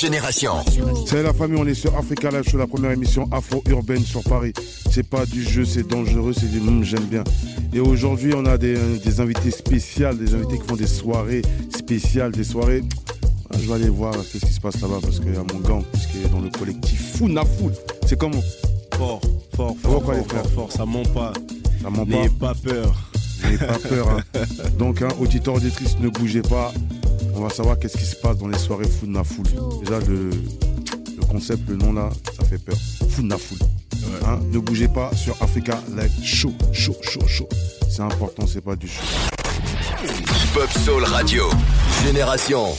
Génération. C'est la famille, on est sur Africa Live Show, la première émission afro-urbaine sur Paris. C'est pas du jeu, c'est dangereux, c'est du monde, j'aime bien. Et aujourd'hui, on a des, invités spéciaux, des invités qui font des soirées spéciales, des soirées. Je vais aller voir qu'est-ce qui se passe là-bas parce qu'il y a mon gant qui est dans le collectif Founa Foul. C'est comment? Fort, fort, fort, fort, fort, fort, ça ment pas. Ça ment N'ayez pas. peur. N'ayez pas peur. Hein. Donc, hein, auditeur, auditrice, ne bougez pas on va savoir qu'est-ce qui se passe dans les soirées Foudna Foul. Déjà, le, concept, le nom là, ça fait peur. Foudna Foul. Hein, ne bougez pas sur Africa Live Show, chaud, chaud, chaud. C'est important, c'est pas du show. Pop Soul Radio, Génération.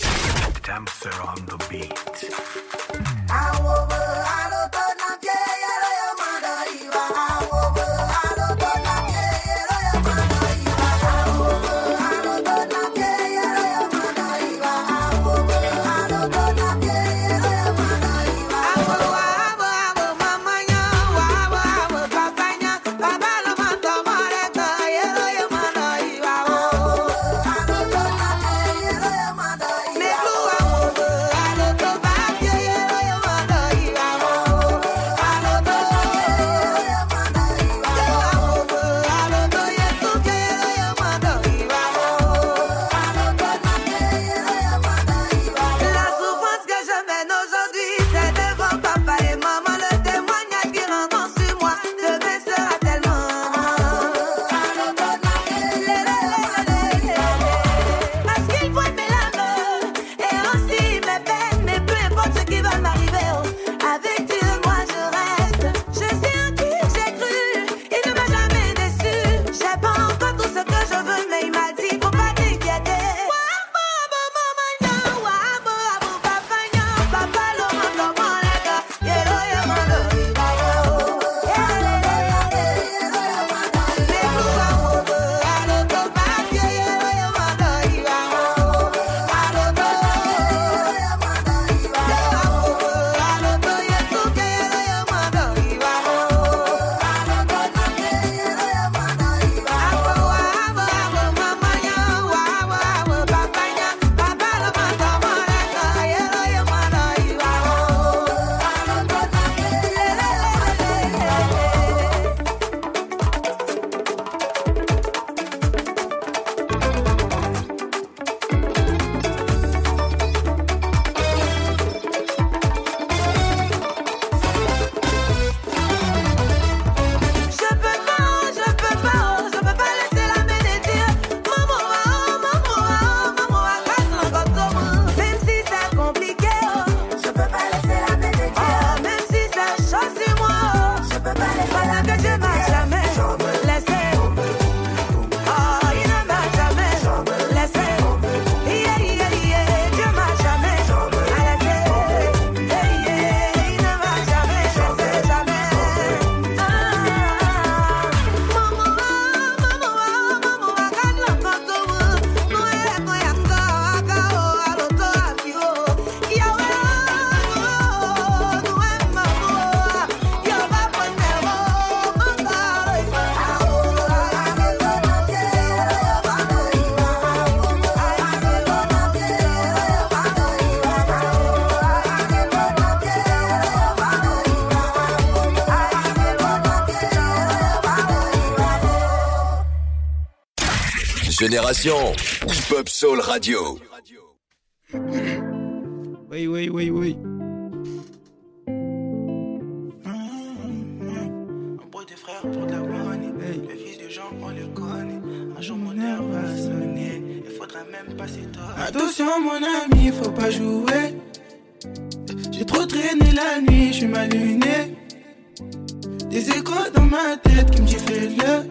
Génération Hip Hop Soul Radio. Oui, oui, oui, oui. pour de la. Hey. Le fils de gens, on le connaît. Un jour mon heure va sonner. Il faudra même passer toi. Attention, mon ami, faut pas jouer. J'ai trop traîné la nuit, je suis mal luné. Des échos dans ma tête qui me disent fais-le.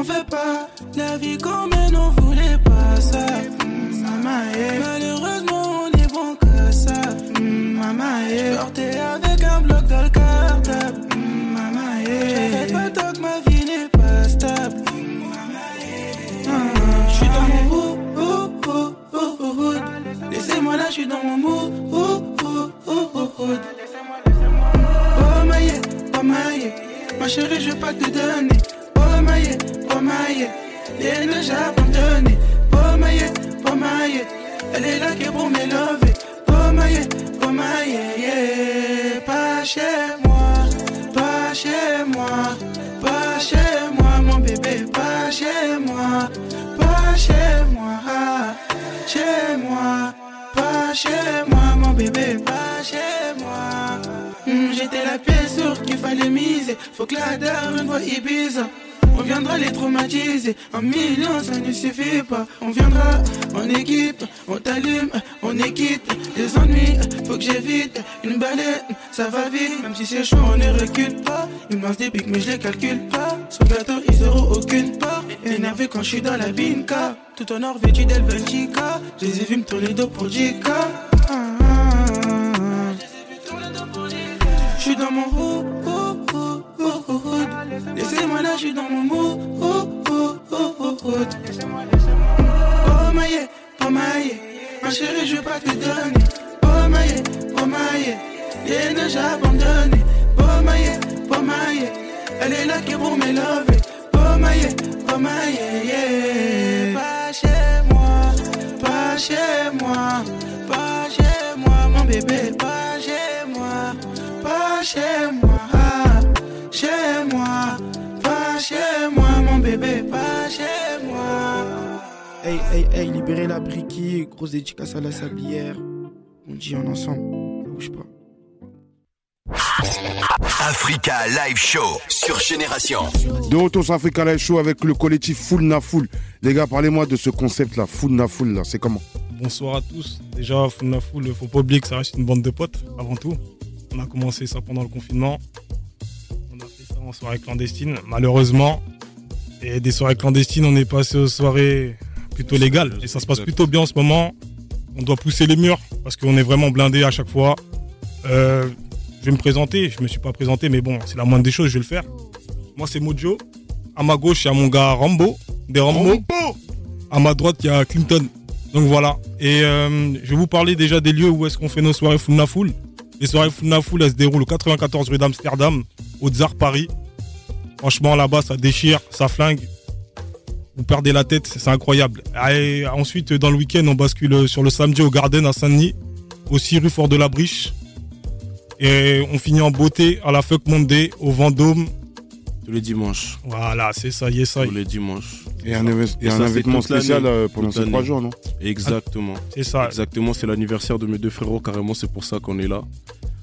M'en fais pas. La vie qu'on mène, on voulait pas ça. Mmh, Malheureusement, on est bon que ça. Mmh, maman, J'portais avec un bloc dans le cartable. Mmh, maman, J'arrête pas tant que ma vie n'est pas stable. Maman, J'suis dans mon mood, oh, oh, oh, oh, Laissez-moi là, j'suis dans mon mood, oh, oh, oh, oh, oh. Oh, maïe, oh, maïe. Ma chérie, je veux pas te donner. Ne j'ai abandonné. Maïe, oh, maïe. Elle est là qui est pour m'élever. Maïe, oh, maïe, yeah. Pas chez moi, pas chez moi, pas chez moi, mon bébé, pas chez moi, pas chez moi, chez moi, pas chez moi, mon bébé, pas chez moi. Hmm, j'étais la pièce sur qu'il fallait miser, faut que la dame voit Ibiza. On viendra les traumatiser. Un million, ça ne suffit pas. On viendra en équipe, on t'allume, on équipe. Les ennuis, faut que j'évite. Une balette, ça va vite. Même si c'est chaud, on ne recule pas. Ils me des pics, mais je les calcule pas. Sur gâteau, ils auront aucune part. Énervé quand je suis dans la binka. Tout en or vêtu d'Helvetica. Je les ai vus me tourner dos pour Jika. Je suis dans mon roux, Laissez-moi là, je suis dans mon mood. Oh, oh, oh, oh, oh. Oh, maïe, oh, maïe. Ma chérie, je veux pas te donner. Oh, maïe, oh, maïe. Et ne j'ai abandonné. Oh, maïe, oh, maïe. Elle est là qui est pour m'élever. Oh, maïe, oh, maïe, yeah. Pas chez moi, pas chez moi, pas chez moi, mon bébé, pas chez moi, pas chez moi chez moi, bébé, pas chez moi. Hey, hey, hey, libérez la briquille, grosse dédicace à la sablière. On dit en ensemble, ça bouge pas. Africa Live Show sur Génération. De retour sur Africa Live Show avec le collectif Full Na Full. Les gars, parlez-moi de ce concept là, Full Na Full là, c'est comment? Bonsoir à tous. Déjà, Full Na Full, faut pas oublier que ça reste une bande de potes avant tout. On a commencé ça pendant le confinement en soirée clandestine, malheureusement. Et des soirées clandestines, on est passé aux soirées plutôt légales. Et ça se passe plutôt bien en ce moment. On doit pousser les murs parce qu'on est vraiment blindé à chaque fois. Euh, je vais me présenter. Je me suis pas présenté, mais bon, c'est la moindre des choses, je vais le faire. Moi, c'est Mojo. À ma gauche, il y a mon gars Rambo, des Rambo. À ma droite, il y a Clinton. Donc voilà. Et euh, je vais vous parler déjà des lieux où est-ce qu'on fait nos soirées full na full. Les soirées full na full, elles se déroulent au 94 rue d'Amsterdam, au Tsar Paris. Franchement, là-bas, ça déchire, ça flingue. Vous perdez la tête, c'est incroyable. Et ensuite, dans le week-end, on bascule sur le samedi au Garden à Saint-Denis, aussi rue Fort de la Briche. Et on finit en beauté à la Fuck Monday, au Vendôme. Tous les dimanches. Voilà, c'est ça, y est ça. Tous les dimanches. Et un, événement spécial euh, pendant ces trois jours, non? Exactement. C'est ça. Exactement, c'est l'anniversaire de mes deux frérots, carrément, c'est pour ça qu'on est là.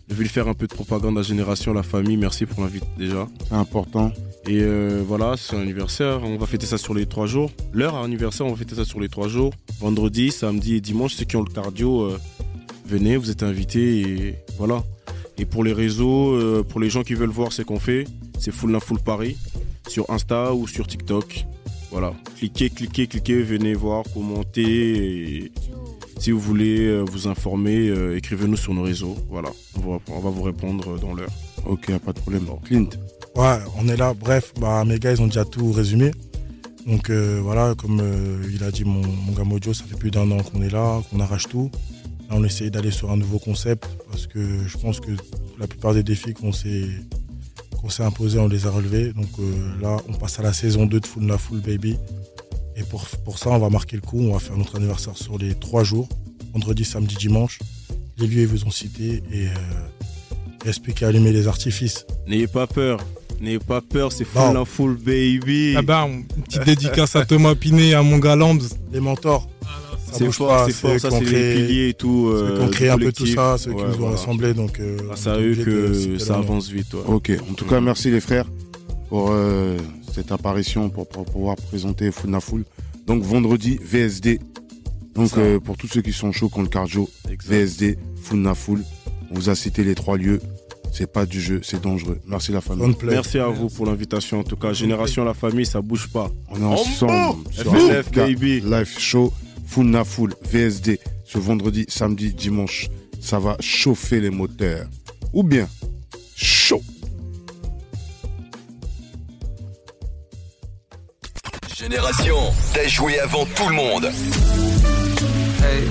Je vais lui faire un peu de propagande à Génération, la famille. Merci pour l'invite déjà. C'est important. Et euh, voilà, c'est son anniversaire. On va fêter ça sur les trois jours. Leur anniversaire, on va fêter ça sur les trois jours. Vendredi, samedi et dimanche. Ceux qui ont le cardio, euh, venez, vous êtes invités et voilà. Et pour les réseaux, euh, pour les gens qui veulent voir ce qu'on fait, c'est Full Full Paris sur Insta ou sur TikTok. Voilà, cliquez, cliquez, cliquez, venez voir, commentez. Si vous voulez vous informer, écrivez-nous sur nos réseaux. Voilà, on va, vous répondre dans l'heure. Ok, pas de problème. Clint. Ouais, on est là. Bref, bah, mes gars, ils ont déjà tout résumé. Donc euh, voilà, comme euh, il a dit mon, gars Mojo, ça fait plus d'un an qu'on est là, qu'on arrache tout. Là, on essaye d'aller sur un nouveau concept parce que je pense que la plupart des défis qu'on s'est qu'on s'est imposés, on les a relevés. Donc euh, là, on passe à la saison 2 de Full La Full Baby. Et pour, pour ça, on va marquer le coup. On va faire notre anniversaire sur les trois jours, vendredi, samedi, dimanche. Les lieux, ils vous ont cités et expliquer à allumer les artifices. N'ayez pas peur. N'ayez pas peur, c'est full la full baby. Ah bah, une petite dédicace à Thomas Pinet et à mon gars Lambs. Les mentors. Ça c'est bouge fort, pas, c'est fort, ça c'est les piliers et tout. ceux euh, qui ont créé du un peu tout ça, ceux qui nous ont rassemblés. Donc, euh, Grâce on à eux que ça avance vite. ouais. Ok, en tout cas, merci les frères pour euh, cette apparition, pour, pour pouvoir présenter Funa Full. Donc vendredi, VSD. Donc euh, pour tous ceux qui sont chauds contre le cardio, Exact. VSD, Funa Full. On vous a cité les trois lieux. C'est pas du jeu, c'est dangereux. Merci la famille. Merci à vous pour l'invitation. En tout cas, Génération La Famille, ça bouge pas. On est ensemble sur FLF, Africa baby. Live Show, Funa Full, VSD, ce vendredi, samedi, dimanche. Ça va chauffer les moteurs. Ou bien, chaud. Génération, t'as joué avant tout le monde. Hey,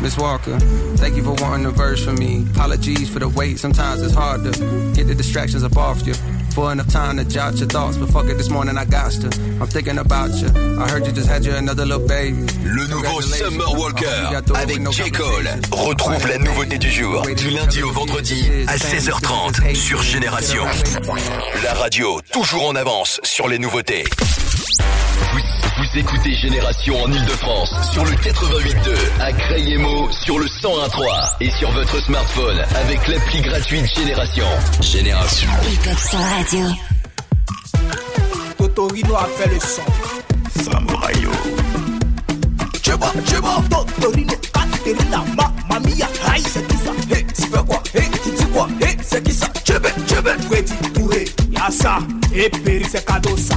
Miss Walker, thank you for wanting a verse from me. Apologies for the wait, sometimes it's hard to get the distractions up off you. For enough time to jot your thoughts, but fuck it, this morning I got to. I'm thinking about you. I heard you just had you another little baby. Le nouveau. Summer Walker avec no J. Cole. Retrouve la nouveauté du jour du lundi au vendredi à 16h30 sur Génération. La radio toujours en avance sur les nouveautés. Vous, écoutez Génération en Ile-de-France sur le 88.2 à Crayemo sur le 101.3 et sur votre smartphone avec l'appli gratuite Génération. Génération. Hip Hop Soul Radio. Totorino a fait le son. Samouraïo. Cheba, cheba, Totorino, Katerina, Mamma Mia, aïe, c'est qui ça? Hé, tu fais quoi? Hé, tu dis quoi? Hé, c'est qui ça? Chebe, chebe, Freddy, Touré, y'a ça. Et Péri, c'est cadeau ça.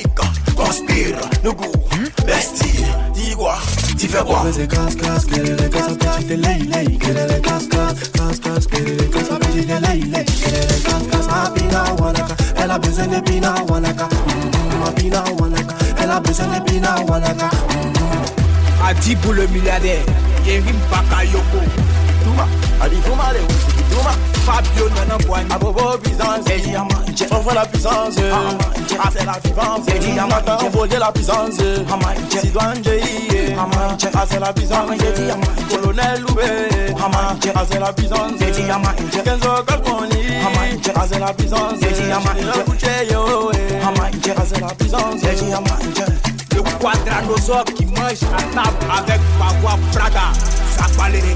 casse, casse, casse casse, casse wanaka, elle a besoin de pina wanaka Mm, wanaka, elle a besoin de pina wanaka Adibou le milliardaire, Touma, Ali Touma, les whisky Touma Fabio Nanamboine, Abobo puissance, et Diamant, on voit la puissance, ah c'est la vivance, voit la puissance, Sidouane J, ah c'est la puissance, colonel Loubé, ah c'est la puissance, Kenzo Kalkoni, ah c'est la puissance, ah c'est puissance, le qui mange à table avec Bagua Prada, ça parle les.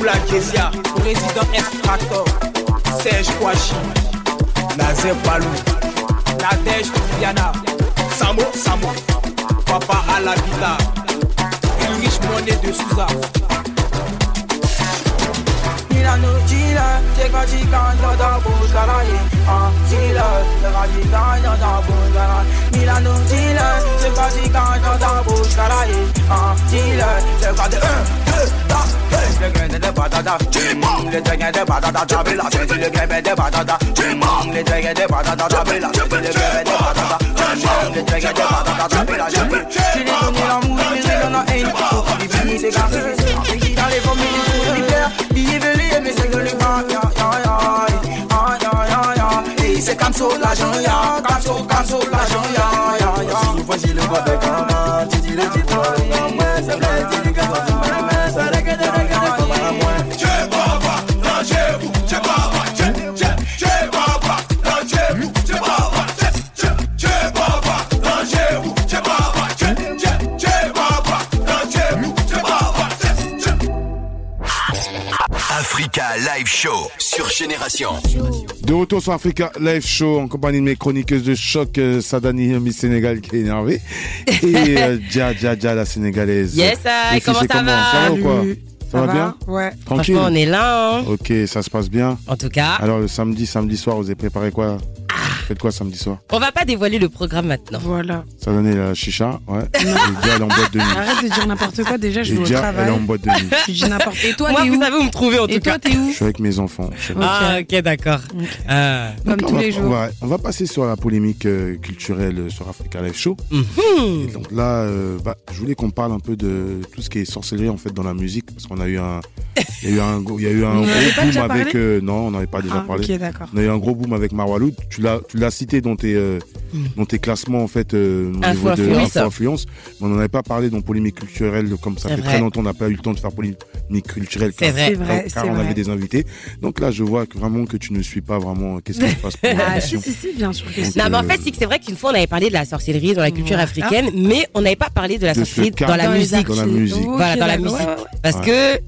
Boula Kezia, Président Extractor, Serge Kouachi, Nazer Balou, Nadège Viana, Samo Samo, Papa Alabila, Ulrich Monet de Souza. Milano, Le grain de patata, manges le de patata, la tête, le de patata, manges le grain de patata, taper la tête, le de patata, manges le grain de patata, la tête. L'amour, mais j'ai dans la haine. Les dans les familles, les billet velé, mais c'est que les gars, ya, c'est comme ça l'argent, ya, comme ça, comme ça l'argent, Show sur Génération. De retour sur Africa Live Show en compagnie de mes chroniqueuses de choc, euh, Sadani Miss Sénégal qui est énervée et euh, Dja Dja Dja la sénégalaise. Yes, I. Comment ça va? Ça va ou quoi? Ça, va, bien? Ouais. Tranquille? Franchement, on est là. hein. Ok, ça se passe bien. En tout cas, Alors le samedi, samedi soir, vous avez préparé quoi? Faites quoi samedi soir? On va pas dévoiler le programme maintenant. Voilà. Ça donnait la chicha, ouais. Et elle est en boîte de nuit. Arrête de dire n'importe quoi. Déjà, je Et vais au elle est en boîte de nuit. Tu dis n'importe. Et toi, Moi, t'es vous où savez où me trouver en Et tout toi, cas. t'es où Je suis avec mes enfants. je- Ah, ok, d'accord. Ah. Comme Donc, tous on va- les jours. On va, on va passer sur la polémique euh, culturelle euh, sur Africa Live Show. Mhm. Et donc là, euh, bah, je voulais qu'on parle un peu de tout ce qui est sorcellerie en fait dans la musique parce qu'on a eu un, il y a eu un, il y a eu un On en avait gros pas boom déjà avec, euh, non, on n'avait pas déjà Ah, parlé. ok, d'accord. On a eu un gros boom avec Marwaloud. Tu l'as, tu l'as cité dans tes, euh, Hmm. dans tes classements en fait euh, au Info niveau de Influence. Mais on n'en avait pas parlé dans polémique culturelle comme ça C'est fait vrai. très longtemps. On n'a pas eu le temps de faire polémique culturelle. C'est car- vrai. Car on vrai. avait des invités. Donc là, je vois que vraiment que tu ne suis pas vraiment. Qu'est-ce qui se passe pour Ah, si, l'émission. si, si, bien sûr que. Donc, Non, mais en euh, fait, c'est que c'est vrai qu'une fois, on avait parlé de la sorcellerie dans la culture africaine, mais on n'avait pas parlé de la De sorcellerie dans la musique. Dans la musique. Voilà, dans la. Parce que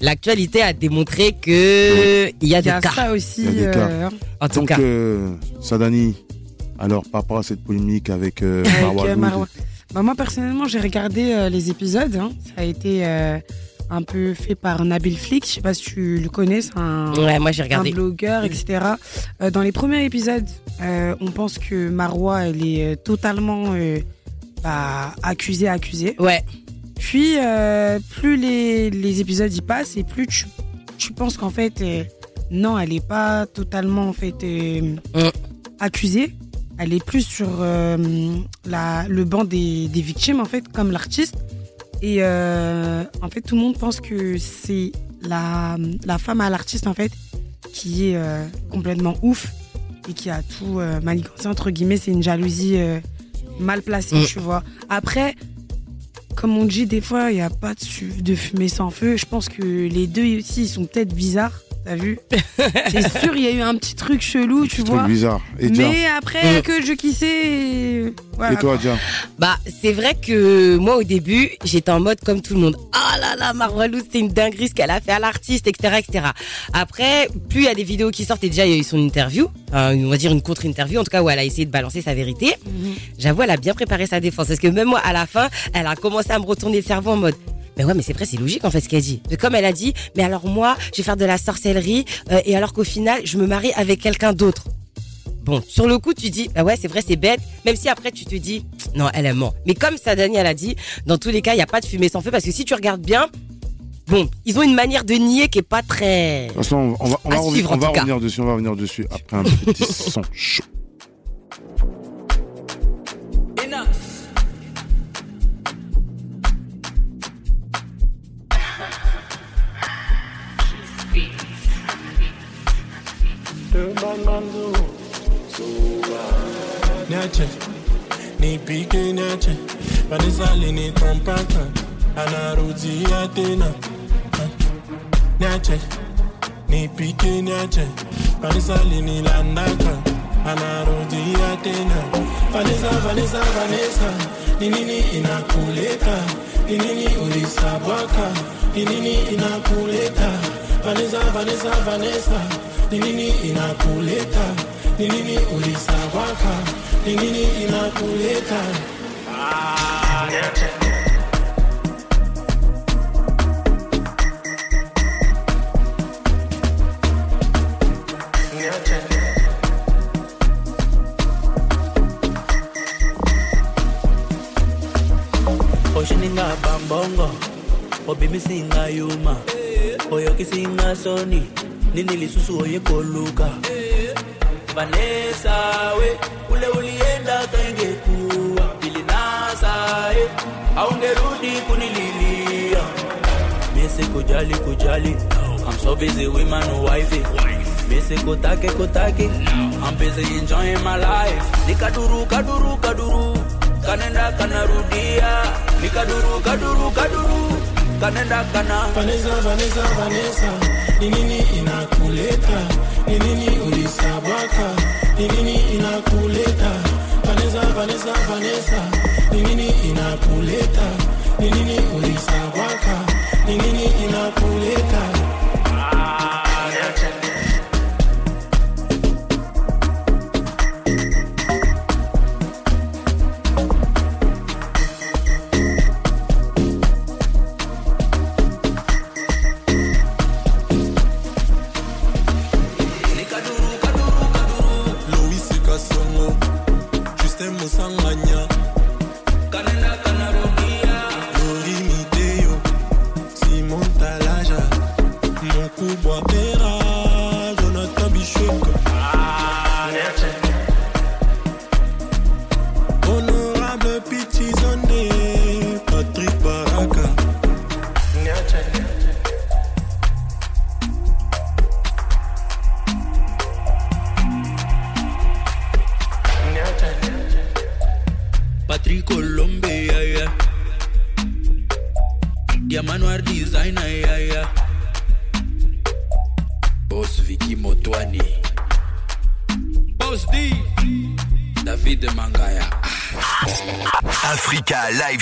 l'actualité a démontré que il y a Il y des a cas. ça aussi. Il y a des cas. euh, En tout Donc, cas. euh, Sadani, alors par rapport à cette polémique avec, euh, Avec, Marwa euh, Marwa. Bah, moi, personnellement, j'ai regardé euh, les épisodes. hein. Ça a été euh, un peu fait par Nabil Flick. Je sais pas si tu le connais. C'est un, Ouais, moi j'ai un regardé. blogueur, etc. Euh, dans les premiers épisodes, euh, on pense que Marwa, elle est totalement euh, bah, accusée, accusée. Ouais, Puis, euh, plus les, les épisodes y passent et plus tu, tu penses qu'en fait, euh, non, elle n'est pas totalement en fait euh, accusée. Elle est plus sur la, le banc des, des victimes, en fait, comme l'artiste. Et en fait, tout le monde pense que c'est la, la femme à l'artiste, en fait, qui est complètement ouf et qui a tout manigancé, entre guillemets. C'est une jalousie mal placée, Mm. tu vois. Après, comme on dit, des fois, il n'y a pas de, de fumée sans feu. Je pense que les deux aussi, sont peut-être bizarres. T'as vu C'est sûr, il y a eu un petit truc chelou, tu Petit vois. truc bizarre. Et Mais après que je kissais. Voilà. et toi, Dia bah c'est vrai que moi au début j'étais en mode comme tout le monde. Ah là là, Marwalou c'est une dinguerie ce qu'elle a fait à l'artiste, etc., etc. Après, plus il y a des vidéos qui sortent et déjà il y a eu son interview, enfin, on va dire une contre-interview en tout cas où elle a essayé de balancer sa vérité. Mhm. J'avoue, elle a bien préparé sa défense parce que même moi à la fin, elle a commencé à me retourner le cerveau en mode. Mais ouais, mais c'est vrai, c'est logique en fait ce qu'elle dit. Comme elle a dit, mais alors moi, je vais faire de la sorcellerie euh, et alors qu'au final, je me marie avec quelqu'un d'autre. Bon, sur le coup, tu dis, ah ouais, c'est vrai, c'est bête. Même si après, tu te dis, non, elle est morte. Mais comme ça, Dani, elle a dit, dans tous les cas, il n'y a pas de fumée sans feu parce que si tu regardes bien, bon, ils ont une manière de nier qui est pas très. De toute façon, on va, on suivre, on revenir dessus, on va revenir dessus après un petit son chaud. Niache, nipike niache, panisali ni kompaka, anarudi Athena. Niache, nipike niache, panisali ni landaka, anarudi Athena. Vanessa, Vanessa, Vanessa, ni nini inakuleta? Ni nini ulisabwaka? Ni nini inakuleta? Vanessa, Vanessa, Vanessa, ni nini inakuleta? Ni nini ulisabwaka? Ni nini inakuleta? Ah. Niache. Oshininga bambongo Obimi singa yuma Oyoki singa soni Nini lisusu oye koluka? Vanessa we Ule ulienda kaingekuwa Pili nasa eh Aungerudi kunililia. Mese kujali kujali. I'm so busy with my new wifey Mese kotake kotake. I'm busy enjoying my life. Nikaduru kaduru kaduru. Kanenda kanarudia. Nikaduru kaduru kaduru. Kanenda kana. Vanessa, Vanessa, Vanessa, ni nini inakuleta? Ni nini ulisabwaka? Ni nini inakuleta? Vanessa, Vanessa, Vanessa, ni nini inakuleta? Ni nini ulisabwaka? Ni nini inakuleta?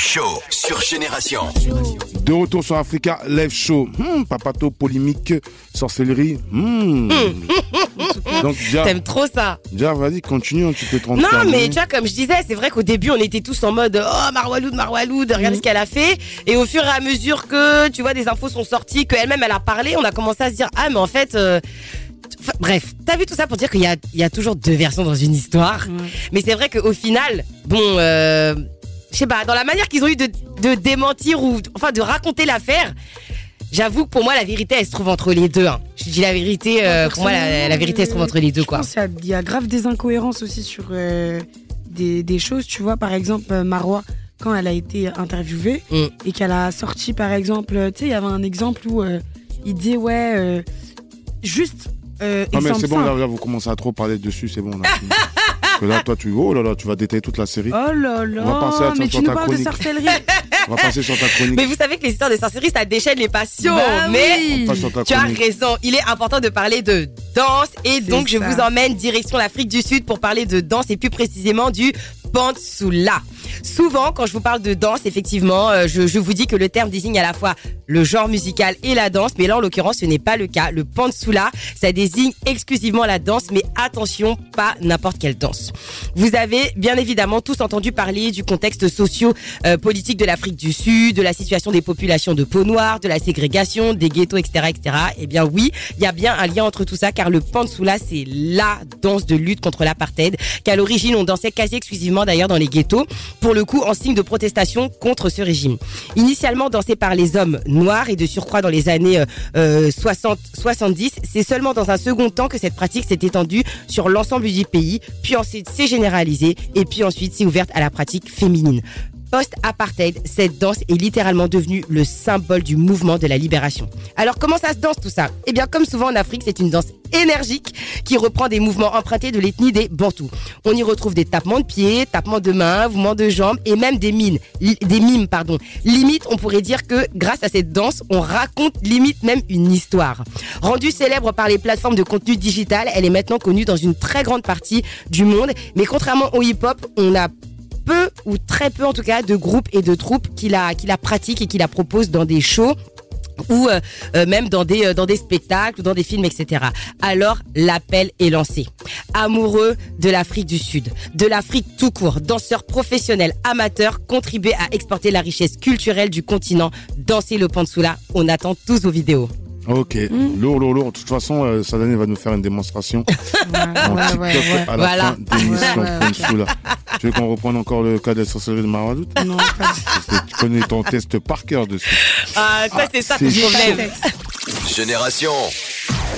Show sur Génération. De retour sur Africa Live Show. Hmm, papato, polémique, sorcellerie. Hmm. Donc, T'aimes trop ça déjà, vas-y, continue, tu peux te rendre Non, mais tu vois, comme je disais, c'est vrai qu'au début, on était tous en mode Oh, Marwaloud, Marwaloud, regarde ce qu'elle a fait. Et au fur et à mesure que, tu vois, des infos sont sorties, qu'elle-même, elle a parlé, on a commencé à se dire Ah, mais en fait. euh, enfin, bref, t'as vu tout ça pour dire qu'il y a, il y a toujours deux versions dans une histoire. Mais c'est vrai qu'au final, bon, euh, je sais pas, dans la manière qu'ils ont eu de, de démentir ou enfin de raconter l'affaire, j'avoue que pour moi, la vérité, elle se trouve entre les deux. hein. Je dis la vérité, euh, pour moi, la, la vérité, elle se trouve entre les deux, quoi. A- il y, a grave des incohérences aussi sur euh, des, des choses. Tu vois, par exemple, euh, Marois, quand elle a été interviewée Mm. et qu'elle a sorti, par exemple, tu sais, il y avait un exemple où euh, il dit, ouais, euh, juste. euh, Non, mais c'est bon, là, vous commencez à trop parler dessus, c'est bon. Là, fini. Parce que là, toi, tu, oh là là, tu vas détailler toute la série. Oh là On va passer à là, mais sur tu ta nous parles de sorcellerie. On va passer sur ta chronique. Mais vous savez que les histoires de sorcellerie, ça déchaîne les passions. Bah mais oui. On passe sur ta tu as raison, il est important de parler de danse. Et donc, je vous emmène direction l'Afrique du Sud pour parler de danse et plus précisément du Pantsula. Souvent, quand je vous parle de danse, effectivement, euh, je, je vous dis que le terme désigne à la fois le genre musical et la danse, mais là, en l'occurrence, ce n'est pas le cas. Le Pantsula, ça désigne exclusivement la danse, mais attention, pas n'importe quelle danse. Vous avez bien évidemment tous entendu parler du contexte socio-politique de l'Afrique du Sud, de la situation des populations de peau noire, de la ségrégation, des ghettos, etc., etc. Eh bien oui, il y a bien un lien entre tout ça, car le Pantsula, c'est la danse de lutte contre l'apartheid, qu'à l'origine on dansait quasi exclusivement d'ailleurs dans les ghettos, pour le coup en signe de protestation contre ce régime. Initialement dansé par les hommes noirs et de surcroît dans les années euh, 60-70, c'est seulement dans un second temps que cette pratique s'est étendue sur l'ensemble du pays, puis ensuite s'est généralisée et puis ensuite s'est ouverte à la pratique féminine. Post-apartheid, cette danse est littéralement devenue le symbole du mouvement de la libération. Alors comment ça se danse tout ça? Eh bien comme souvent en Afrique, c'est une danse énergique qui reprend des mouvements empruntés de l'ethnie des Bantous. On y retrouve des tapements de pieds, tapements de mains, mouvements de jambes et même des mines, des mimes pardon. Limite, on pourrait dire que grâce à cette danse, on raconte limite même une histoire. Rendue célèbre par les plateformes de contenu digital, elle est maintenant connue dans une très grande partie du monde, mais contrairement au hip-hop, on a peu ou très peu en tout cas de groupes et de troupes qui la, pratiquent et qui la proposent dans des shows ou euh, euh, même dans des euh, dans des spectacles ou dans des films etc. Alors l'appel est lancé. Amoureux de l'Afrique du Sud, de l'Afrique tout court, danseurs professionnels, amateurs, contribuez à exporter la richesse culturelle du continent. Dansez le Pansula, on attend tous vos vidéos. Ok, lourd, lourd, lourd. De toute façon, euh, Sadane va nous faire une démonstration en ouais, TikTok ouais, ouais. à la Voilà. fin de ouais, Ponsula. Tu veux qu'on reprenne encore le cas des sorcelleries de Maradout Non, que tu connais ton test par cœur dessus. Ah, ça c'est ça ton chaud. problème. Génération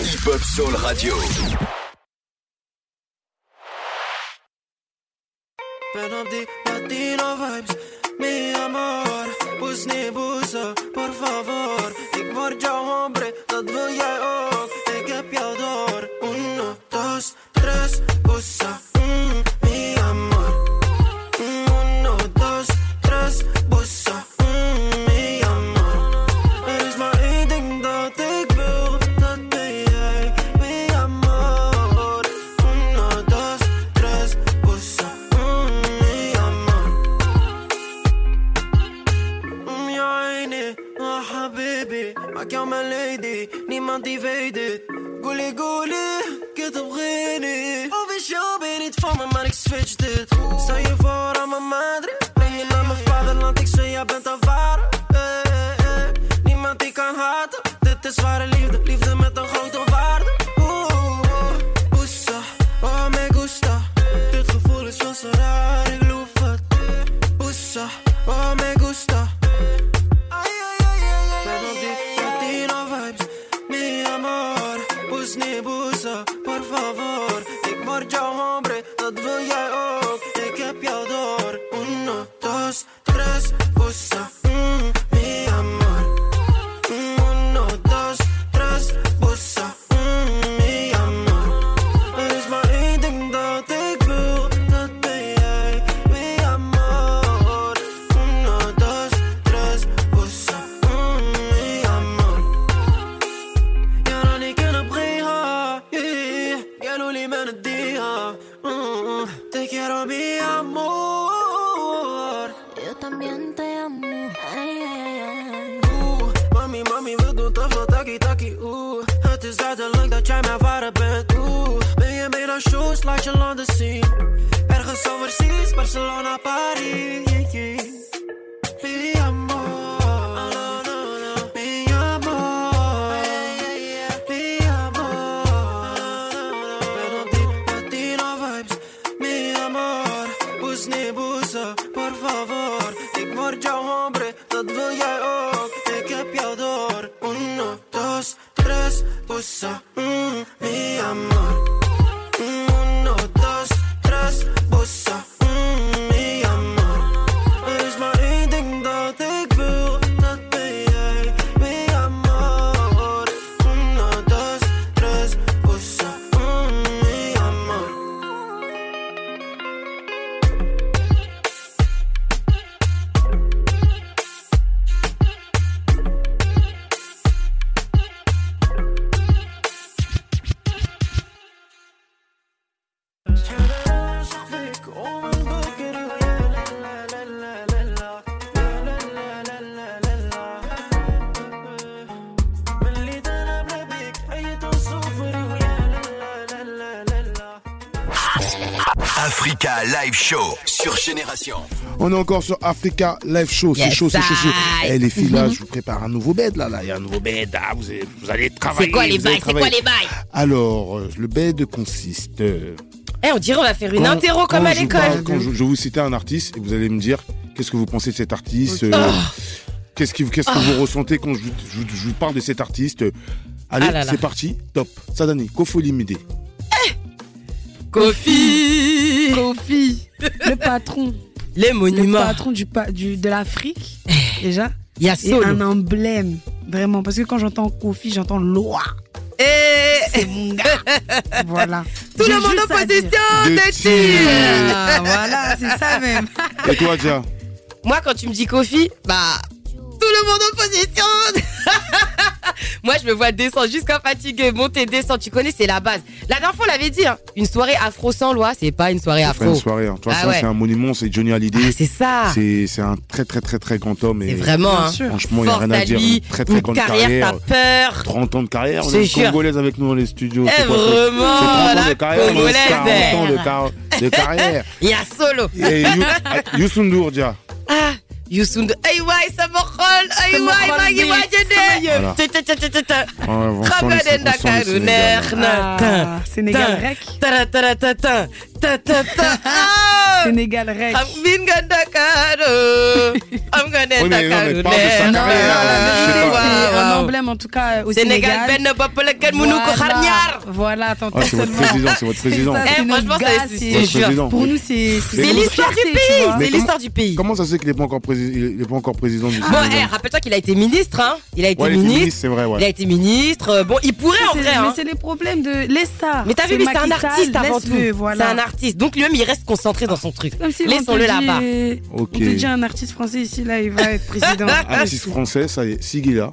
Hip Hop Soul Radio. Ben vibes, mi amor Poes niet por favor. Ik word jouw hombre, dat wil jij ook Ik heb jou door Uno, dos, tres, mijn lady, niemand die weet dit Goelie goelie, het op Genie Officieel ben je niet van me, maar ik switch dit. Stel je voor aan mijn madre Breng je naar mijn vaderland, ik zeg jij bent vader eh, eh, eh. Niemand die kan haten Dit is ware liefde, liefde met een grote waarde Show sur Génération. On est encore sur Africa Live Show. C'est Yes, chaud, c'est chaud, chaud. I. Eh, les filles, là, Mhm. je vous prépare un nouveau bed, là. là. Il y a un nouveau bed. Ah, vous, allez, vous allez travailler. quoi les vous allez bails C'est quoi travailler. les bails Alors, euh, le bed consiste. euh, Eh, on dirait on va faire une quand- interro comme à l'école. Quand je, vous citer un artiste et vous allez me dire qu'est-ce que vous pensez de cet artiste. euh, Oh. Qu'est-ce que Oh. vous ressentez quand je, vous- je vous- je vous parle de cet artiste Allez, Ah c'est parti. Top. Sadani, Kofoli Mide. Kofi Kofi, le patron. Les monuments. Le patron du, du, de l'Afrique, déjà. Il y a Et Solo. un emblème, vraiment. Parce que quand j'entends Kofi, j'entends loi. C'est mon gars. voilà. Tout le monde en possession De tir. voilà, c'est ça même. Et toi, Dia? Moi, quand tu me dis Kofi, bah, tout le monde en possession. Moi, je me vois descendre jusqu'à fatigué, monter, descendre. Tu connais, c'est la base. La dernière fois, on l'avait dit, hein, une soirée afro sans loi, c'est pas une soirée C'est afro. pas une soirée. hein. Ah ouais. c'est un monument, c'est Johnny Hallyday. c'est ça. C'est c'est un très, très, très, très grand homme. et C'est vraiment, hein. Franchement, il n'y a rien à dire. Une très, très une grande carrière, carrière. peur. 30 ans de carrière. On une jure. Congolaise avec nous dans les studios. Eh, C'est c'est- vraiment, c'est 30 ans de carrière. Congolaise. 40 ans de, car- de carrière. Il y a solo. Et Youssou. Ah, Youssou N'Dour. Aïe, ouais, ça me rôle. Aïe, ouais, Samorol, Magui, oui. Wajede. Voilà. Ta, ta, ta, ta, ta, ta. Ouais, on sent le- Le. Ah. Ta, ta, ta. Ah. Sénégal rec. Amin ganda karo. Am ganda Oui, mais non, mais parle de sa karuner. Non, non, c'est un emblème en tout cas au Sénégal Sénégal. ben bopp la kenn mënu ko xar ñaar. Voilà, t'entends Ah, c'est votre président, c'est votre président. Ça, Eh, franchement, ça, c'est-. Pour nous, c'est C'est l'histoire du pays. Mais C'est comment- l'histoire du pays. Comment ça se fait qu'il n'est pas encore président Il est pas encore président du Bon, Sénégal eh, rappelle-toi qu'il a été ministre, hein. Il a été ministre. c'est vrai, ouais. Il a été ministre. Bon, il pourrait en vrai, Mais hein. c'est les problèmes de laisse-ça. Mais t'as vu, mais c'est un artiste avant tout. C'est un artiste. Donc lui-même, il reste concentré dans son truc. Comme si Laissons-le là-bas. Ok. On te dit un artiste français ici, là, il va être président. Artiste français, ça y est, Sigila.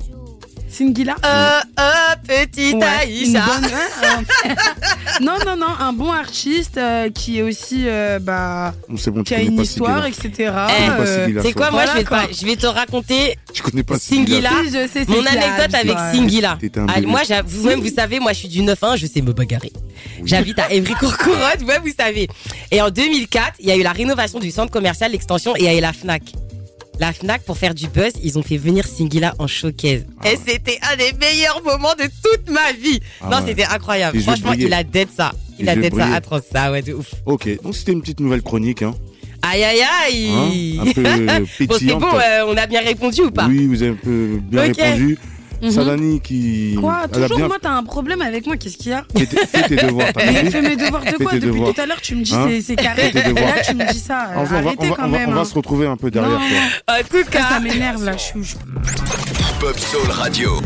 Singila Euh, euh, petite Ouais, Aïcha. bonne- hein, non, non, non, un bon artiste euh, qui est aussi, euh, bah, On sait bon, tu qui a une histoire, etc. Eh, C'est quoi, moi, je, vais te, je vais te raconter Tu connais pas. Singila. Si, je sais, Mon anecdote avec ouais. Singila. Ah, moi, vous-même, vous savez, moi, je suis du 9-1, je sais me bagarrer. J'habite à Évry-Courcouronne, ouais, vous savez. Et en 2004, il y a eu la rénovation du centre commercial, l'extension, et il y a eu la FNAC. La FNAC, pour faire du buzz, ils ont fait venir Singila en showcase. et c'était un des meilleurs moments de toute ma vie. Ah non, ouais. c'était incroyable. Franchement, il a dead ça. Il Les a dead ça atroce, ça, ouais, de ouf. Ok, donc c'était une petite nouvelle chronique. Hein. Aïe, aïe, aïe. Hein, un peu bon, c'est bon, euh, on a bien répondu ou pas Oui, vous avez un peu bien répondu. Mhm. Sadani qui. Quoi Toujours bien moi, t'as un problème avec moi, qu'est-ce qu'il y a fait tes, fais tes devoirs. t'as Mais compris fais mes devoirs de Fais quoi Depuis devoirs. tout à l'heure, tu me dis Hein c'est- carré. Fais tes Et devoirs. là, tu me dis ça. Enfin, on, va, Arrêtez on va- quand on va- même. on va hein. se retrouver un peu derrière Non. toi. En tout Ça, cas, ça m'énerve là. Je, je- Pop Soul Radio.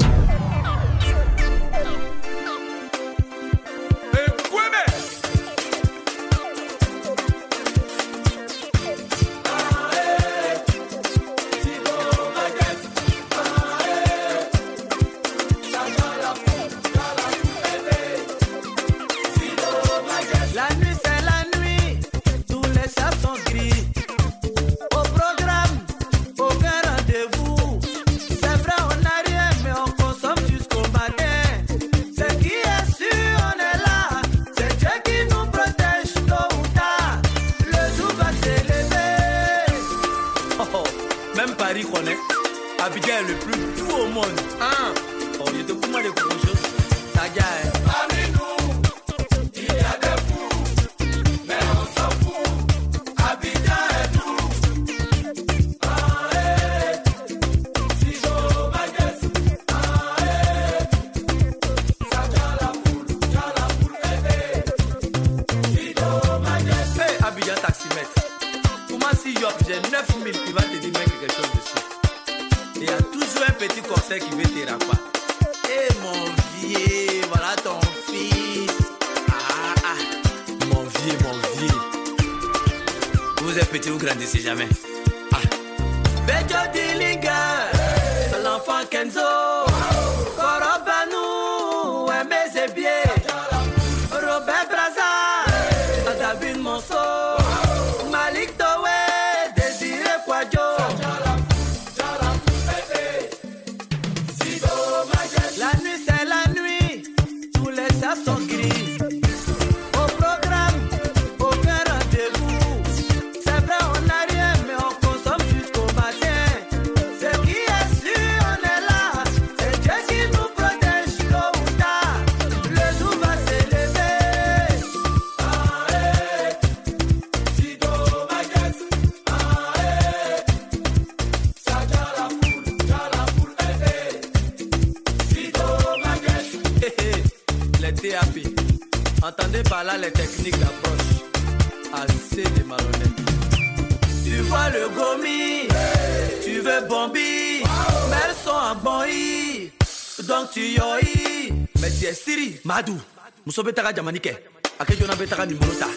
Madou. Muso betara jamanike. Ake jona betara numéro ta.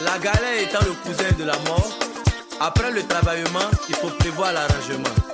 La galère étant le cousin de la mort, après le travaillement, il faut prévoir l'arrangement.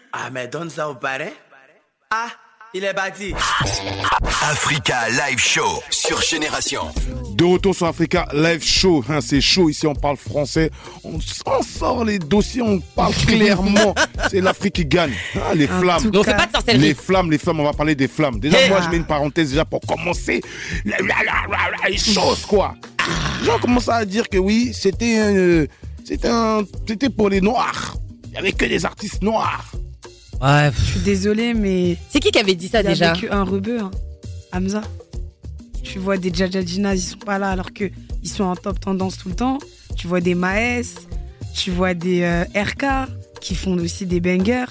Ah, mais donne ça au parrain. Ah, il est bâti. Africa Live Show sur Génération. De retour sur Africa Live Show, hein, c'est chaud ici, on parle français, on, on sort les dossiers, on parle clairement. c'est l'Afrique qui gagne, hein, les En flammes. cas- pas de sorcellerie. Les flammes, les flammes, on va parler des flammes. Déjà, Eh. moi, je mets une parenthèse déjà pour commencer la- la- la- la- la- les choses, quoi. Les gens commencent à dire que oui, c'était un- c'était un- c'était pour les noirs. Il n'y avait que des artistes noirs. Ouais. Je suis désolée, mais. C'est qui qui avait dit ça Il déjà avait que un rebeu, hein. Hamza. Tu vois des Djadjadjinas, ils sont pas là alors que ils sont en top tendance tout le temps. Tu vois des Maes, tu vois des euh, RK qui font aussi des bangers.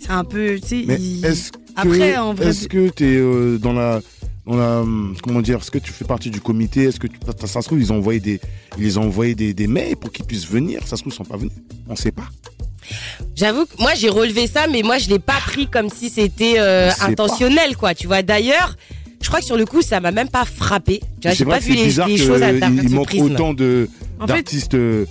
C'est un peu, tu sais. Mais ils- est-ce que, Après, en vrai. est-ce que tu es dans la comment dire est-ce que tu fais partie du comité? Est-ce que tu, ça, ça se trouve ils ont envoyé des ils ont envoyé des, des mails pour qu'ils puissent venir ça se trouve ils sont pas venus on sait pas J'avoue que moi j'ai relevé ça, mais moi je l'ai pas pris comme si c'était euh, intentionnel, quoi. Tu vois. D'ailleurs, je crois que sur le coup ça m'a même pas frappé. Tu vois, c'est j'ai pas vu les, bizarre les qu'il choses à travers ce manque prisme. autant de En fait- d'artistes euh,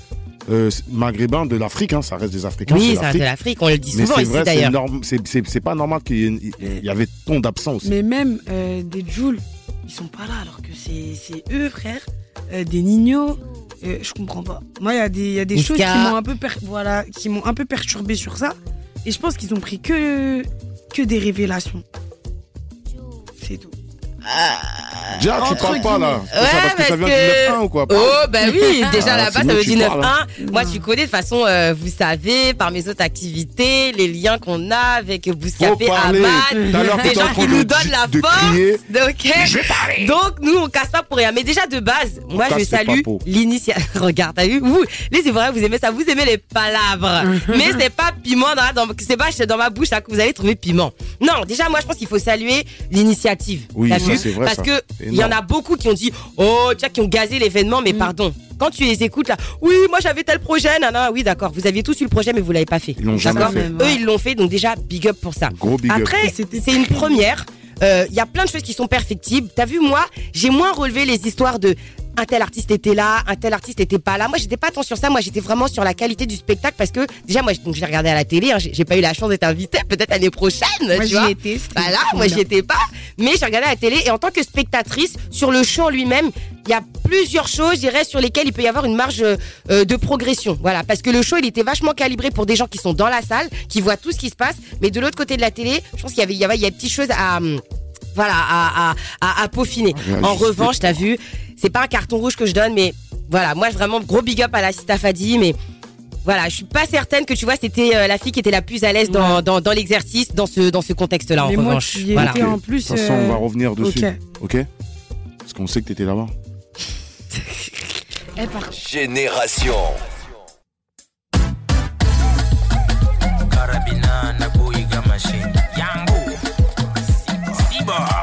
euh, maghrébins de l'Afrique hein, ça reste des Africains Oui, c'est ça reste de l'Afrique, on le dit mais souvent c'est ici, vrai c'est d'ailleurs. c'est pas normal qu'il y, il y avait tant aussi Mais même euh, des Jules, ils sont pas là alors que c'est c'est eux, frère. Euh, des Nino, euh, je comprends pas. Moi, il y a des, il y a des Niska. choses qui m'ont un peu per- voilà, qui m'ont un peu perturbé sur ça. Et je pense qu'ils ont pris que que des révélations. C'est tout. Déjà, tu parles pas là Ouais, C'est ça, parce que ça vient du 9-1 ou quoi? Oh, bah oui, déjà Ah, là-bas, ça veut dire parles, hein. 9-1. Moi, tu connais, de toute façon, euh, vous savez, par mes autres activités, les liens qu'on a avec Bouscapé. Amad, des gens qui nous donnent la de force. crier. Donc, Je vais parler. donc, nous, on casse pas pour rien. Mais déjà, de base, moi, je salue l'initiative. Regarde, t'as vu? Vous, les c'est vrai, vous aimez ça, vous aimez les palabres. mais c'est pas piment dans, dans, c'est pas dans ma bouche là que vous allez trouver piment. Non, déjà, moi, je pense qu'il faut saluer l'initiative. Oui, c'est vrai, Parce ça. que il y en a beaucoup qui ont dit, oh, tiens, qui ont gazé l'événement, mais pardon. quand tu les écoutes là, oui, moi j'avais tel projet, nana, oui, d'accord, vous aviez tous eu le projet, mais vous l'avez pas fait. Ils l'ont jamais D'accord fait. Eux, ils l'ont fait, donc déjà, big up pour ça. Gros big up. Après, c'est une première. Euh, Il y a plein de choses qui sont perfectibles. T'as vu, moi, j'ai moins relevé les histoires de un tel artiste était là, un tel artiste était pas là. Moi, j'étais pas tant sur ça. Moi, j'étais vraiment sur la qualité du spectacle parce que déjà, moi, donc, j'ai regardé à la télé. hein, j'ai pas eu la chance d'être invitée. Peut-être l'année prochaine. Moi, j'y étais, Voilà, trop moi, j'y étais pas. Mais j'ai regardé à la télé et en tant que spectatrice, sur le show en lui-même, il y a plusieurs choses, je dirais, sur lesquelles il peut y avoir une marge euh, de progression. Voilà, parce que le show, il était vachement calibré pour des gens qui sont dans la salle, qui voient tout ce qui se passe. Mais de l'autre côté de la télé, je pense qu'il y avait, il y avait, il y a des petites choses à, hum, voilà, à, à, à, à peaufiner. Réajuster. En revanche, t'as vu, c'est pas un carton rouge que je donne, mais voilà, moi, vraiment, gros big up à la Sista Fadi, mais voilà, je suis pas certaine que tu vois, c'était euh, la fille qui était la plus à l'aise dans, dans, dans l'exercice, dans ce, dans ce contexte-là, en Mais moi, revanche. y Voilà. en plus. De toute façon, on va euh, revenir dessus. ok? Ok Parce qu'on sait que t'étais là-bas. Eh, par- Génération. Karabina na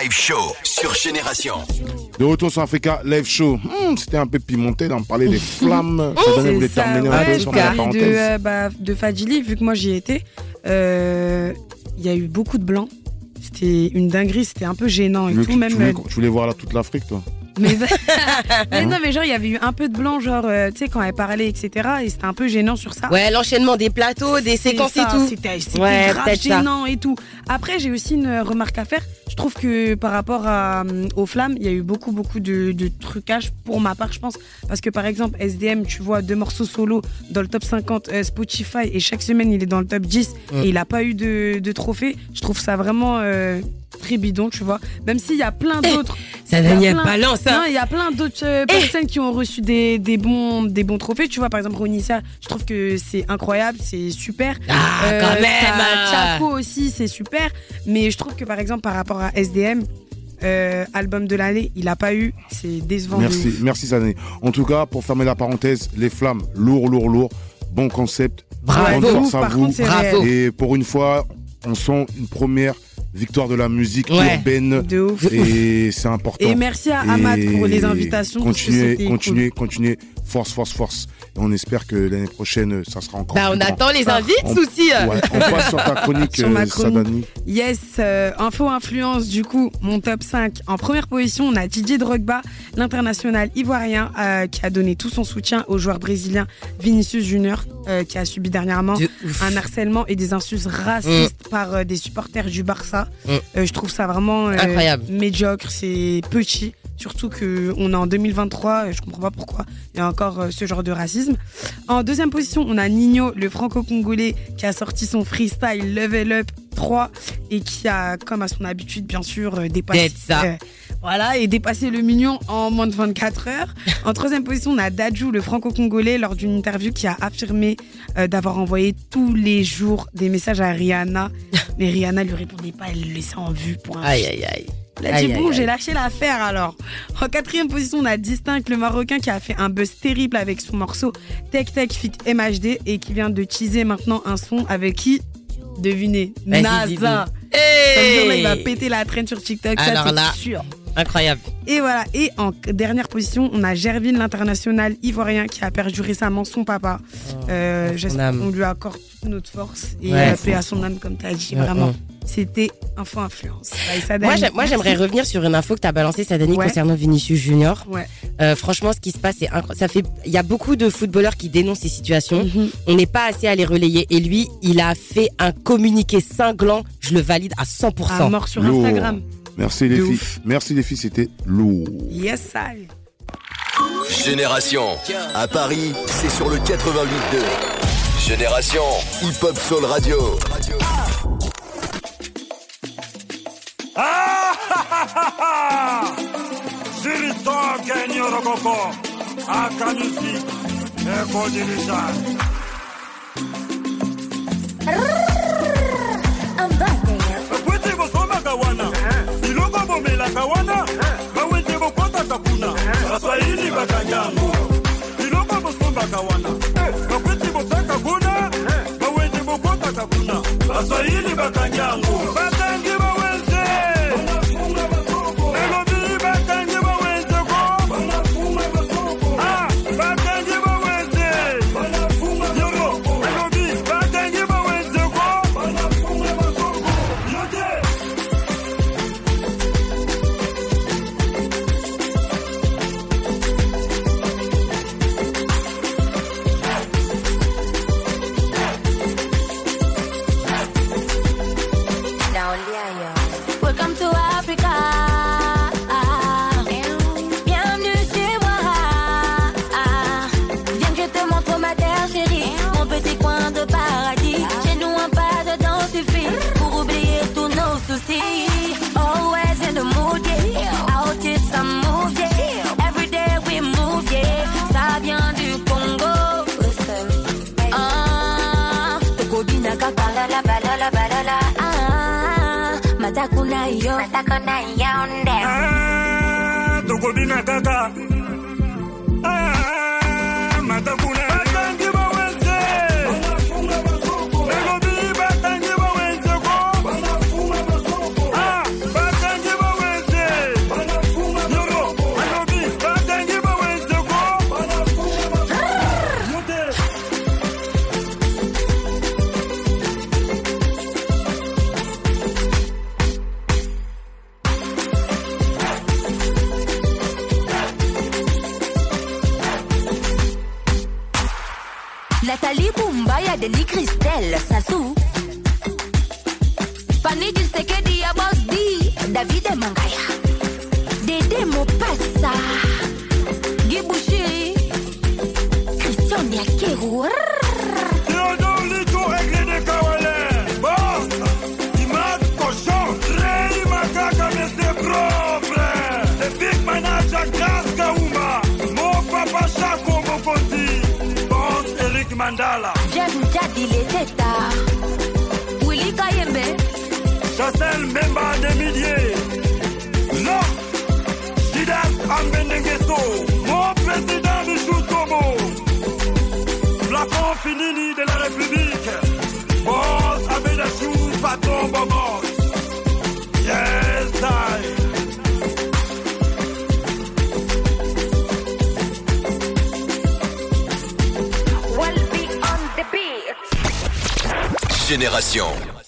Live Show sur Génération. De retour sur Africa Live Show. Hmm, C'était un peu pimenté, on parlait des flammes. Ça voulez ça, terminer un ouais, peu je sur la parlais de, euh, bah, de Fadjili, vu que moi j'y étais. euh, Il y a eu beaucoup de blancs. C'était une dinguerie, c'était un peu gênant et Tu, veux- tout. tu Même, voulais, euh, tu voulais voir là toute l'Afrique, toi mais, mais non, mais genre, il y avait eu un peu de blanc, genre, euh, tu sais, quand elle parlait, etc. Et c'était un peu gênant sur ça. Ouais, l'enchaînement des plateaux, des séquences et tout. C'était c'était Ouais, grave peut-être ça. gênant et tout. Après, j'ai aussi une remarque à faire. Je trouve que par rapport à, euh, aux flammes, il y a eu beaucoup, beaucoup de, de trucage pour ma part, je pense. Parce que par exemple, SDM, tu vois deux morceaux solo dans le top 50 euh, Spotify et chaque semaine il est dans le top 10 Mm. et il n'a pas eu de, de trophée. Je trouve ça vraiment très bidon, tu vois. Même s'il y a plein d'autres. ça il y a Daniel plein- balance, hein. Non, il y a plein d'autres euh, personnes qui ont reçu des, des bons, des bons trophées. Tu vois, par exemple, Ronissa, je trouve que c'est incroyable, c'est super. Ah, quand même. Chaco aussi, c'est super. Mais je trouve que, par exemple, par rapport à SDM, euh, album de l'année, il a pas eu. C'est décevant. Merci, merci Sané. En tout cas, pour fermer la parenthèse, les flammes, lourd, lourd, lourd, bon concept. Bravo. Grande force à vous. contre, Bravo. Et pour une fois, on sent une première victoire de la musique Ouais, urbaine. de ouf. Et c'est important. Et merci à Ahmad pour les invitations, Continuez, continuez, continuez. Force, force, force. Et on espère que l'année prochaine, ça sera encore. Bah, on grand. attend les invites, On- Souci. Ouais, on passe sur ta chronique, Sur ma euh, chronique. Yes, euh, info influence du coup, mon top 5. En première position, on a Didier Drogba, l'international ivoirien, euh, qui a donné tout son soutien au joueur brésilien Vinicius Junior, euh, qui a subi dernièrement un harcèlement et des insultes racistes par euh, des supporters du Barça. Mm. Euh, je trouve ça vraiment euh, Incroyable. médiocre, c'est petit. Surtout qu'on est en 2023, et je comprends pas pourquoi il y a encore euh, ce genre de racisme. En deuxième position, on a Nino, le franco-congolais, qui a sorti son freestyle Level Up 3 et qui a, comme à son habitude, bien sûr, euh, dépassé, ça. euh, voilà, et dépassé le million en moins de 24 heures. En troisième position, on a Dadju, le franco-congolais, lors d'une interview qui a affirmé euh, d'avoir envoyé tous les jours des messages à Rihanna. Mais Rihanna lui répondait pas, elle le laissait en vue pour un Aïe, aïe, aïe. Il a Aïe, dit aïe, bon, aïe. j'ai lâché l'affaire alors. En quatrième position, on a Distinct, le Marocain qui a fait un buzz terrible avec son morceau Tech Tech Fit MHD et qui vient de teaser maintenant un son avec qui? Devinez, NASA. Ça veut dire là, il va péter la traîne sur TikTok, Alors ça c'est sûr. Incroyable. Et voilà. Et en dernière position, on a Gervin, l'international ivoirien, qui a perdu récemment son papa. Euh, J'espère qu'on lui accorde toute notre force et Ouais. paix à son âme, comme tu as dit. Ouais, Vraiment, ouais. c'était info influence. Sadani. Moi, j'ai- moi, j'aimerais revenir sur une info que tu as balancée, Sadani, Ouais. concernant Vinicius Junior. Ouais. Euh, franchement, ce qui se passe, c'est incroyable. Ça fait, il y a beaucoup de footballeurs qui dénoncent ces situations. Mhm. On n'est pas assez à les relayer. Et lui, il a fait un communiqué cinglant. Je le valide à 100%. À mort sur Lourd. Merci les filles. Merci les filles, c'était lourd. Yes, I. Génération. À Paris, c'est sur le 88.2. Génération. Hip Hop Soul Radio. Ah, ha, ha, ha, ha. Zilitoke nyorokoko akanusi ekodirisha bwiti bosomaka wana biloko Kawana bawenje bokota kakuna baswahili bakanyango biloko bosomba kawana bakweti botaka kuna bawenje bokota kakuna baswahili bakanyango nataka kunaiona, nataka kunaiona, ah, toko dinataka Finini de la République. Boss Abedassou, patron Bobos. Yes, I. Well, be on the beat. Génération.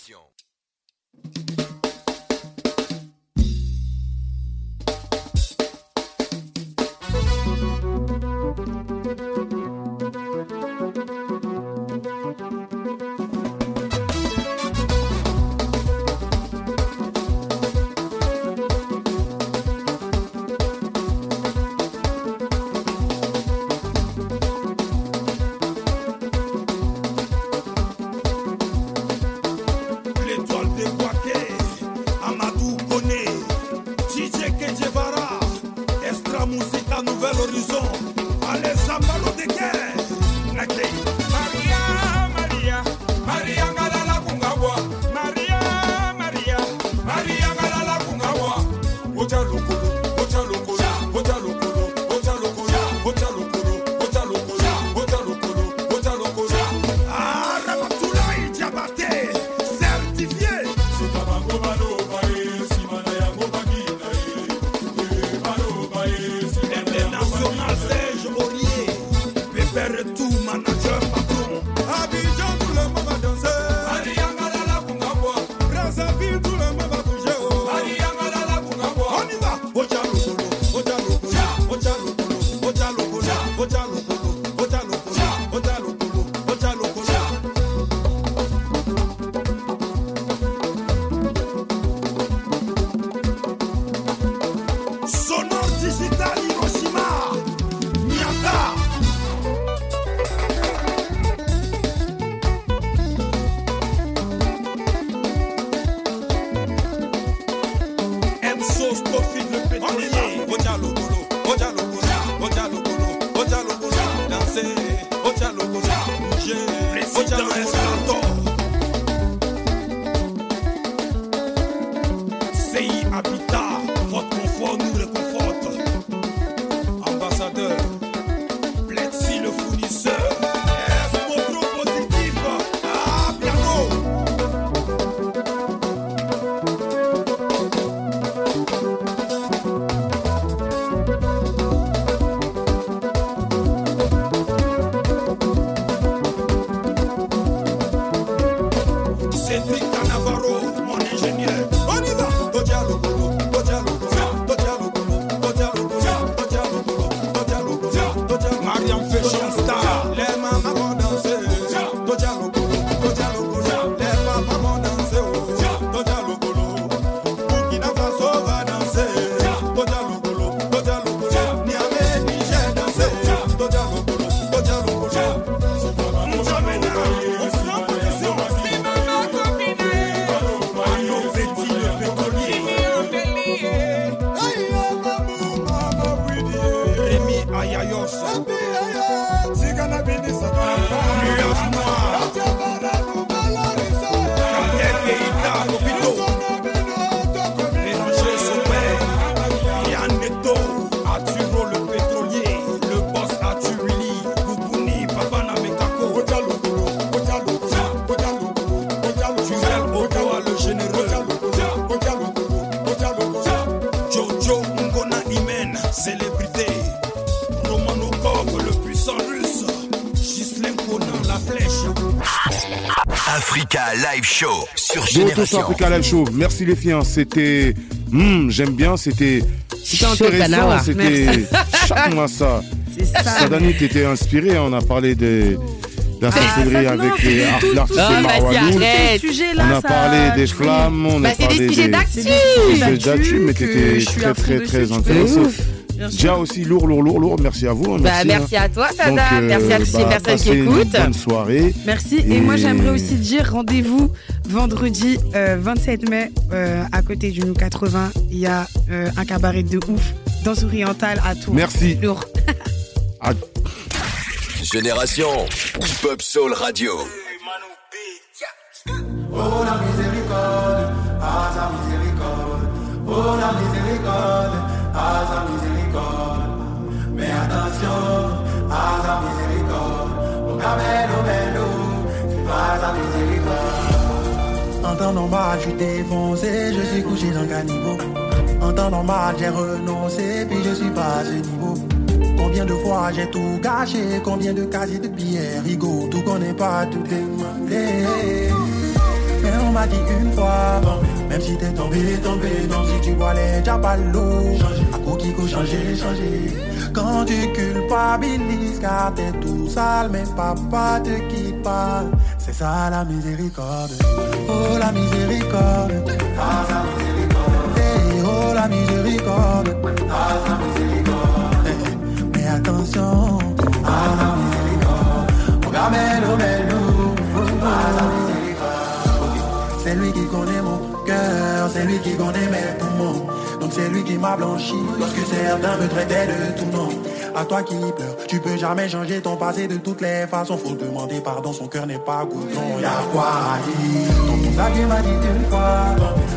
Show sur Génération. Live Show. Merci les filles. hein. C'était. Hmm, J'aime bien. C'était. C'était intéressant. C'était. Chaque-moi ça. C'est ça. Sadani, t'étais inspiré. On a parlé de. La sorcellerie ça, non, avec les l'artiste sujet-là, On a ça- parlé des flammes, on Bah, a c'est des parlé sujets des d'actu. C'est des des sujets d'actu, mais que t'étais très très très intéressant. Déjà aussi lourd, lourd, lourd, lourd. Merci à vous. hein, Bah, merci, hein. à toi, Sada. Donc, euh, merci à toutes bah, les personnes qui une écoutent. Bonne soirée. Merci. Et, Et- moi, j'aimerais aussi dire rendez-vous vendredi euh, 27 mai euh, à côté du Nou 80. Il y a euh, un cabaret de ouf dans Oriental à Tours. Merci. Lourd. À- Génération Hip-Hop Soul Radio. Oh la miséricorde, ah sa miséricorde. Oh la miséricorde, ah sa miséricorde. Mais attention, ah sa miséricorde. Au cabello bello, tu vas sa miséricorde. En temps normal, je suis défoncé, je suis couché dans le caniveau. En temps normal, j'ai renoncé, puis je suis pas à ce niveau. Combien de fois j'ai tout gâché, combien de casiers de pierre, rigot, tout connaît pas, tout est demandé. m'a dit une fois, même si t'es tombé, tombé, non, si tu bois les l'eau, à coquille, changer, changer. Quand tu culpabilises, car t'es tout sale, mais papa te quitte pas. C'est ça la miséricorde. Oh la miséricorde. Ah, sa miséricorde. Oh la miséricorde. Miséricorde. Mais attention. Ah, sa miséricorde. Melo, C'est lui qui connaît mon cœur, c'est lui qui connaît mes poumons. Donc c'est lui qui m'a blanchi lorsque certains me traitaient de tout nom. À toi qui pleure, tu peux jamais changer ton passé de toutes les façons. Faut demander pardon, son cœur n'est pas goudron. Y'a quoi à dire? Ton consacré m'a dit une fois,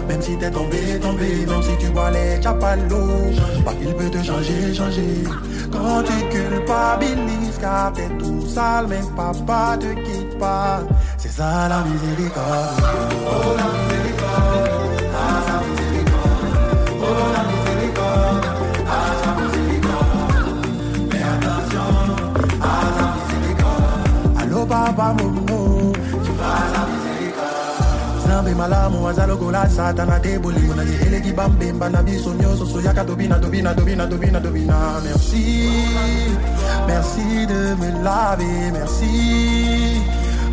même si t'es tombé, tombé, même si tu bois les chapalos, pas qu'il peut te changer, changer. Quand tu culpabilises, car t'es tout sale, mais papa te quitte pas. C'est ça la miséricorde. Oh la miséricorde. Ah, miséricorde. Oh la miséricorde. Ah, miséricorde. Mais attention. Ah, sa miséricorde. Allô, papa, momo. Tu vas sa miséricorde. Zambe malamu azalokola satana teboli mona eleki bambemba na biso nyonso so yaka tobina tobina tobina tobina tobina merci merci de me laver merci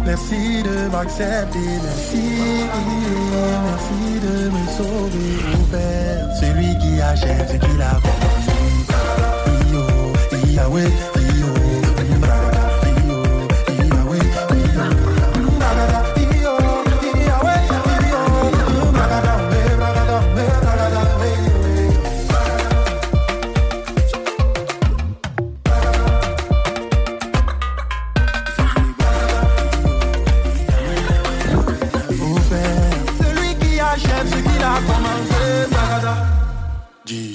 merci de m'accepter merci merci de me sauver au Père celui qui achète ce qu'il a Iyo, Yahweh